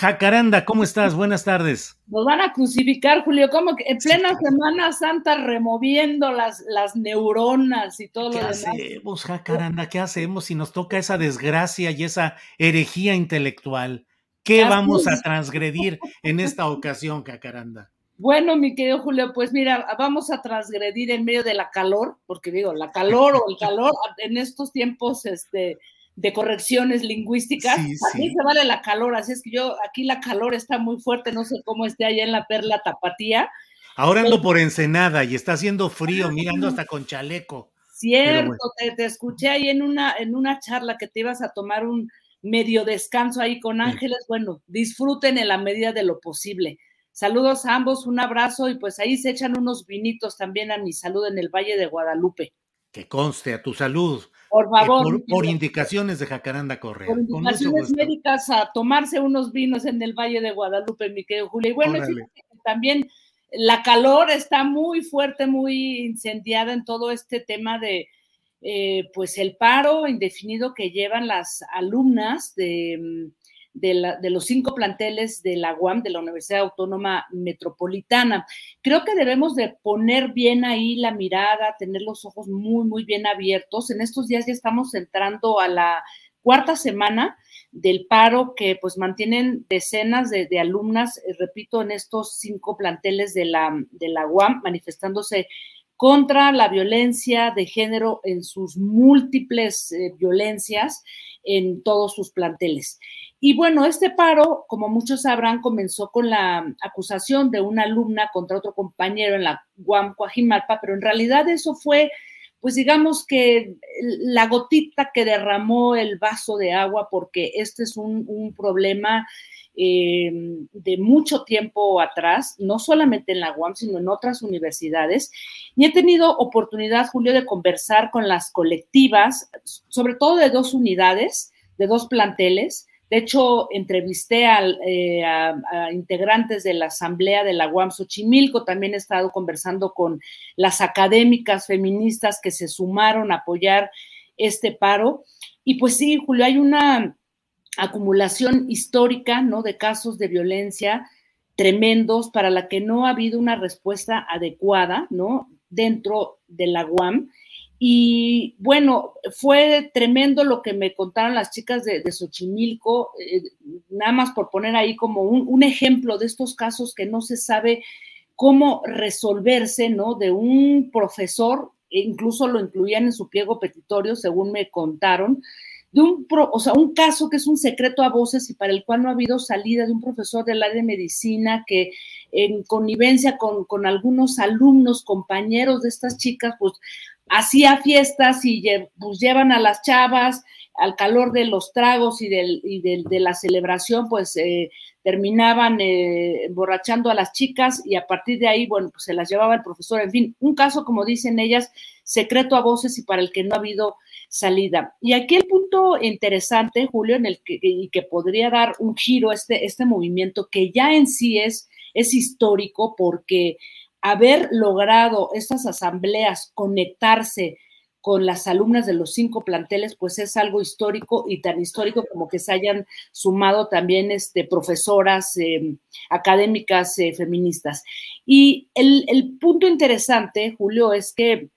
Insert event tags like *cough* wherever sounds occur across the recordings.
Jacaranda, ¿cómo estás? Buenas tardes. Nos van a crucificar, Julio, como que en plena Semana Santa removiendo las, las neuronas y todo ¿Qué lo demás. hacemos, Jacaranda? ¿Qué hacemos si nos toca esa desgracia y esa herejía intelectual? ¿Qué Así vamos a transgredir *laughs* en esta ocasión, Jacaranda? Bueno, mi querido Julio, pues mira, vamos a transgredir en medio de la calor, porque digo, la calor o el calor en estos tiempos este, de correcciones lingüísticas, Sí, aquí sí. se vale la calor, así es que yo, aquí la calor está muy fuerte, no sé cómo esté allá en la perla tapatía. Ahora ando por Ensenada y está haciendo frío, mirando hasta con chaleco. Cierto, bueno. te, te escuché ahí en una, en una charla que te ibas a tomar un medio descanso ahí con Ángeles. Bueno, disfruten en la medida de lo posible. Saludos a ambos, un abrazo y pues ahí se echan unos vinitos también a mi salud en el Valle de Guadalupe. Que conste a tu salud. Por eh, favor, por, indicaciones de Jacaranda Correa. por indicaciones médicas a tomarse unos vinos en el Valle de Guadalupe, mi querido Julio. Y bueno, que también la calor está muy fuerte, muy incendiada en todo este tema de, eh, pues, el paro indefinido que llevan las alumnas de, mm, de, la- de los cinco planteles de la UAM, de la Universidad Autónoma Metropolitana. Creo que debemos de poner bien ahí la mirada, tener los ojos muy, muy bien abiertos. En estos días ya estamos entrando a la cuarta semana del paro que pues mantienen decenas de, de alumnas, eh, repito, en estos cinco planteles de la, de la UAM, manifestándose contra la violencia de género en sus múltiples eh, violencias en todos sus planteles. Y bueno, este paro, como muchos sabrán, comenzó con la acusación de una alumna contra otro compañero en la UAM Coajimalpa, pero en realidad eso fue, pues digamos que la gotita que derramó el vaso de agua, porque este es un, un problema eh, de mucho tiempo atrás, no solamente en la UAM, sino en otras universidades. Y he tenido oportunidad, Julio, de conversar con las colectivas, sobre todo de dos unidades, de dos planteles. De hecho, entrevisté eh, a, a, integrantes de la Asamblea de la UAM Xochimilco, también he estado conversando con las académicas feministas que se sumaron a apoyar este paro. Y pues sí, Julio, hay una acumulación histórica, ¿no? De casos de violencia tremendos para la que no ha habido una respuesta adecuada, ¿no? Dentro de la UAM. Y bueno, fue tremendo lo que me contaron las chicas de, de Xochimilco, eh, nada más por poner ahí como un, ejemplo de estos casos que no se sabe cómo resolverse, ¿no? De un profesor, e incluso lo incluían en su pliego petitorio, según me contaron, de un, pro, o sea, un caso que es un secreto a voces y para el cual no ha habido salida de un profesor del área de medicina que en connivencia con, con algunos alumnos, compañeros de estas chicas, pues hacía fiestas y pues, llevan a las chavas al calor de los tragos y, del, y de, la celebración, pues eh, terminaban eh, emborrachando a las chicas y a partir de ahí, bueno, pues se las llevaba el profesor. En fin, un caso, como dicen ellas, secreto a voces y para el que no ha habido salida. Y aquí el interesante, Julio, en el que, y que podría dar un giro a este, este movimiento, que ya en sí es, es histórico porque haber logrado estas asambleas conectarse con las alumnas de los cinco planteles, pues es algo histórico y tan histórico como que se hayan sumado también este, profesoras em, académicas eh, feministas. Y el, punto interesante, Julio, es que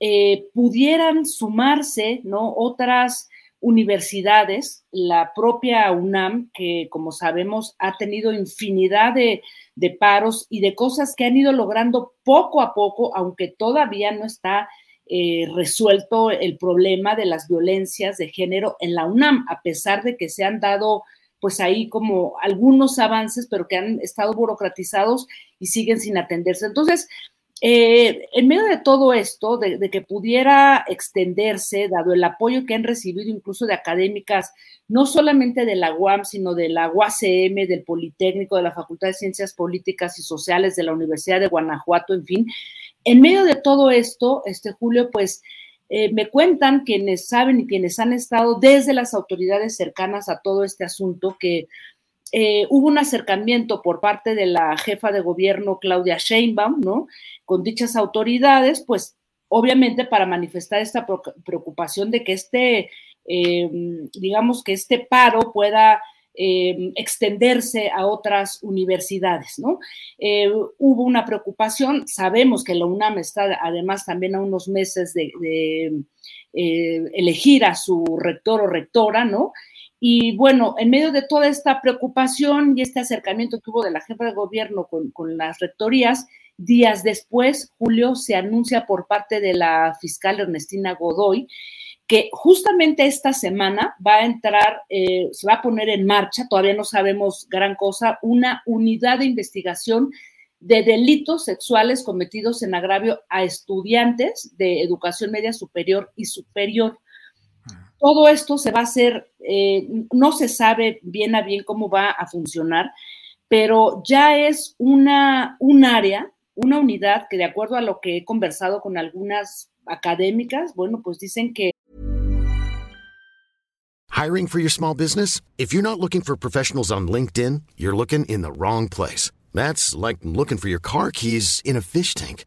eh, pudieran sumarse ¿no? otras universidades, la propia UNAM, que como sabemos ha tenido infinidad de, de paros y de cosas que han ido logrando poco a poco, aunque todavía no está eh, resuelto el problema de las violencias de género en la UNAM, a pesar de que se han dado pues ahí como algunos avances, pero que han estado burocratizados y siguen sin atenderse. Entonces, eh, en medio de todo esto, de, que pudiera extenderse, dado el apoyo que han recibido incluso de académicas, no solamente de la UAM, sino de la UACM, del Politécnico, de la Facultad de Ciencias Políticas y Sociales, de la Universidad de Guanajuato, en fin, en medio de todo esto, este Julio, pues eh, me cuentan quienes saben y quienes han estado desde las autoridades cercanas a todo este asunto que eh, hubo un acercamiento por parte de la jefa de gobierno Claudia Sheinbaum, ¿no? Con dichas autoridades, pues obviamente para manifestar esta preocupación de que este, eh, digamos que este paro pueda eh, extenderse a otras universidades, ¿no? Eh, hubo una preocupación, sabemos que la UNAM está además también a unos meses de, eh, elegir a su rector o rectora, ¿no? Y bueno, en medio de toda esta preocupación y este acercamiento que hubo de la jefa de gobierno con, las rectorías, días después, Julio, se anuncia por parte de la fiscal Ernestina Godoy que justamente esta semana va a entrar, eh, se va a poner en marcha, todavía no sabemos gran cosa, una unidad de investigación de delitos sexuales cometidos en agravio a estudiantes de educación media superior y superior. Todo esto se va a hacer, eh, no se sabe bien a bien cómo va a funcionar, pero ya es una, un área, una unidad que de acuerdo a lo que he conversado con algunas académicas, bueno, pues dicen que Hiring for your small business? If you're not looking for professionals on LinkedIn, you're looking in the wrong place. That's like looking for your car keys in a fish tank.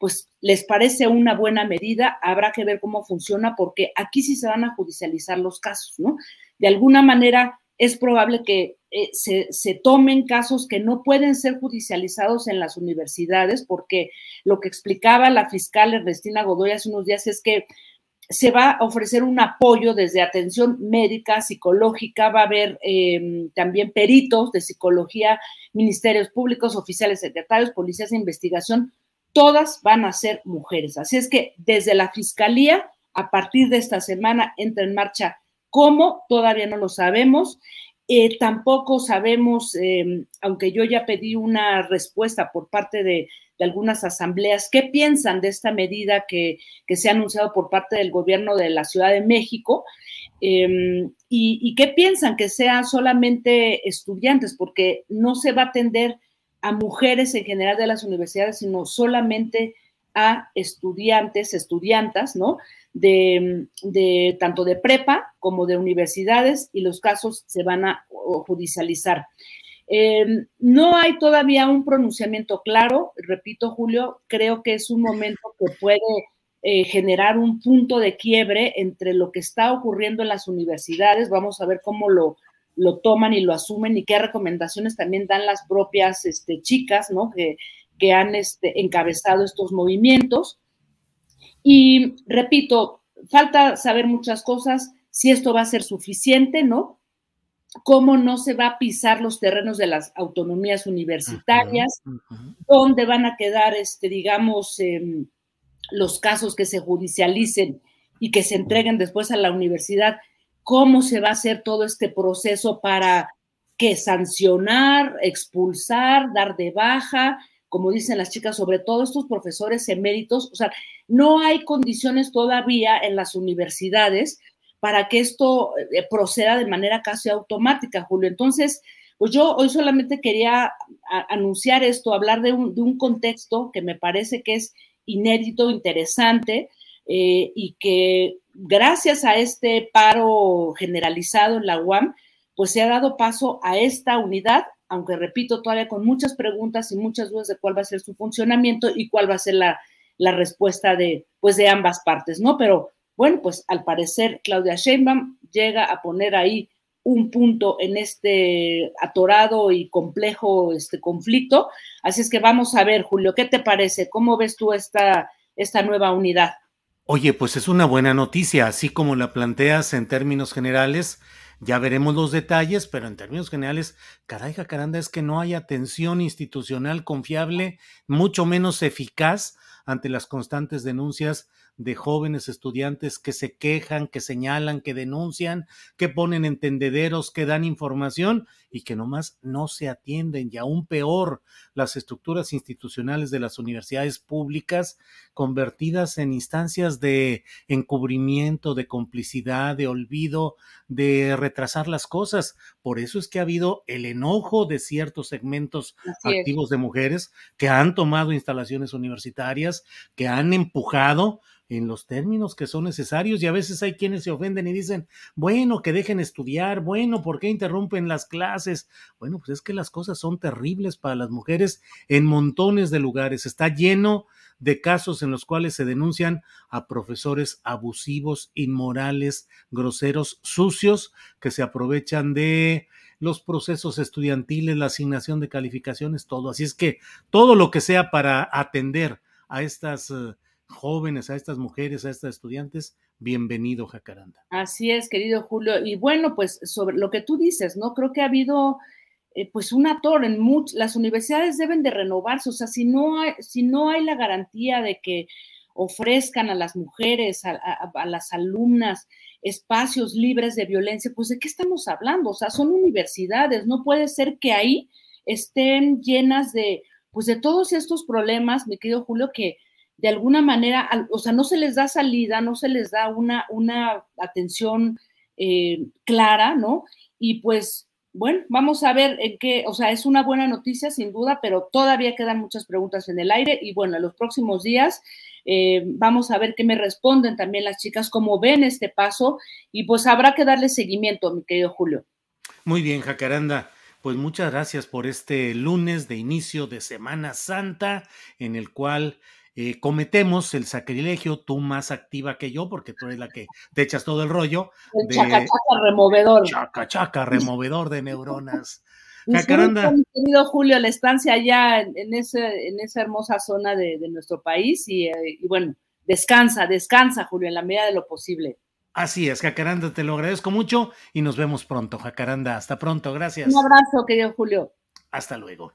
Pues les parece una buena medida, habrá que ver cómo funciona, porque aquí sí se van a judicializar los casos, ¿no? De alguna manera es probable que eh, se, tomen casos que no pueden ser judicializados en las universidades, porque lo que explicaba la fiscal Ernestina Godoy hace unos días es que se va a ofrecer un apoyo desde atención médica, psicológica, va a haber em, también peritos de psicología, ministerios públicos, oficiales secretarios, policías de investigación, todas van a ser mujeres. Así es que desde la Fiscalía, a partir de esta semana, entra en marcha cómo, todavía no lo sabemos. Eh, tampoco sabemos, em, aunque yo ya pedí una respuesta por parte de, algunas asambleas, qué piensan de esta medida que, se ha anunciado por parte del gobierno de la Ciudad de México em, y, y, qué piensan que sean solamente estudiantes, porque no se va a atender a mujeres en general de las universidades, sino solamente a estudiantes, estudiantas, ¿no? De, tanto de prepa como de universidades y los casos se van a judicializar. Em, no hay todavía un pronunciamiento claro, repito, Julio, creo que es un momento que puede eh, generar un punto de quiebre entre lo que está ocurriendo en las universidades. Vamos a ver cómo lo, lo toman y lo asumen y qué recomendaciones también dan las propias este, chicas, ¿no? Que, que han este, encabezado estos movimientos. Y repito, falta saber muchas cosas, si esto va a ser suficiente, ¿no? cómo no se va a pisar los terrenos de las autonomías universitarias, dónde van a quedar, este, digamos, em, los casos que se judicialicen y que se entreguen después a la universidad, cómo se va a hacer todo este proceso para que sancionar, expulsar, dar de baja, como dicen las chicas, sobre todo estos profesores eméritos, o sea, no hay condiciones todavía en las universidades para que esto eh, proceda de manera casi automática, Julio. Entonces, pues yo hoy solamente quería anunciar esto, hablar de un, contexto que me parece que es inédito, interesante, eh, y que gracias a este paro generalizado en la UAM, pues se ha dado paso a esta unidad, aunque repito, todavía con muchas preguntas y muchas dudas de cuál va a ser su funcionamiento y cuál va a ser la, respuesta de, pues de ambas partes, ¿no? Pero bueno, pues al parecer Claudia Sheinbaum llega a poner ahí un punto en este atorado y complejo este conflicto. Así es que vamos a ver, Julio, ¿qué te parece? ¿Cómo ves tú esta, esta nueva unidad? Oye, pues es una buena noticia, así como la planteas en términos generales, ya veremos los detalles, pero en términos generales, caray, jacaranda, es que no hay atención institucional confiable, mucho menos eficaz ante las constantes denuncias de jóvenes estudiantes que se quejan, que señalan, que denuncian, que ponen entendederos, que dan información y que nomás no se atienden. Y aún peor, las estructuras institucionales de las universidades públicas convertidas en instancias de encubrimiento, de complicidad, de olvido, de retrasar las cosas. Por eso es que ha habido el enojo de ciertos segmentos activos de mujeres que han tomado instalaciones universitarias, que han empujado en los términos que son necesarios y a veces hay quienes se ofenden y dicen, bueno, que dejen estudiar, bueno, ¿por qué interrumpen las clases? Bueno, pues es que las cosas son terribles para las mujeres en montones de lugares. Está lleno de casos en los cuales se denuncian a profesores abusivos, inmorales, groseros, sucios, que se aprovechan de los procesos estudiantiles, la asignación de calificaciones, todo. Así es que todo lo que sea para atender a estas... Uh, jóvenes, a estas mujeres, a estas estudiantes, bienvenido, Jacaranda. Así es, querido Julio. Y bueno, pues sobre lo que tú dices, ¿no? Creo que ha habido eh, pues un ator en muchas, las universidades deben de renovarse, o sea, si no hay, si no hay la garantía de que ofrezcan a las mujeres, a, a, las alumnas, espacios libres de violencia, pues de qué estamos hablando? O sea, son universidades, no puede ser que ahí estén llenas de, pues de todos estos problemas, mi querido Julio, que, de alguna manera, o sea, no se les da salida, no se les da una, una atención eh, clara, ¿no? Y pues, bueno, vamos a ver en qué, o sea, es una buena noticia sin duda, pero todavía quedan muchas preguntas en el aire y bueno, en los próximos días eh, vamos a ver qué me responden también las chicas, cómo ven este paso y pues habrá que darle seguimiento, mi querido Julio. Muy bien, Jacaranda. Pues muchas gracias por este lunes de inicio de Semana Santa en el cual eh, cometemos el sacrilegio, tú más activa que yo, porque tú eres la que te echas todo el rollo. El de, chaca, chaca removedor. Chaca, chaca, removedor de neuronas. *laughs* Jacaranda. querido Julio, la estancia allá en, ese, en esa hermosa zona de, de nuestro país y, eh, y, bueno, descansa, descansa, Julio, en la medida de lo posible. Así es, Jacaranda, te lo agradezco mucho y nos vemos pronto, Jacaranda. Hasta pronto, gracias. Un abrazo, querido Julio. Hasta luego.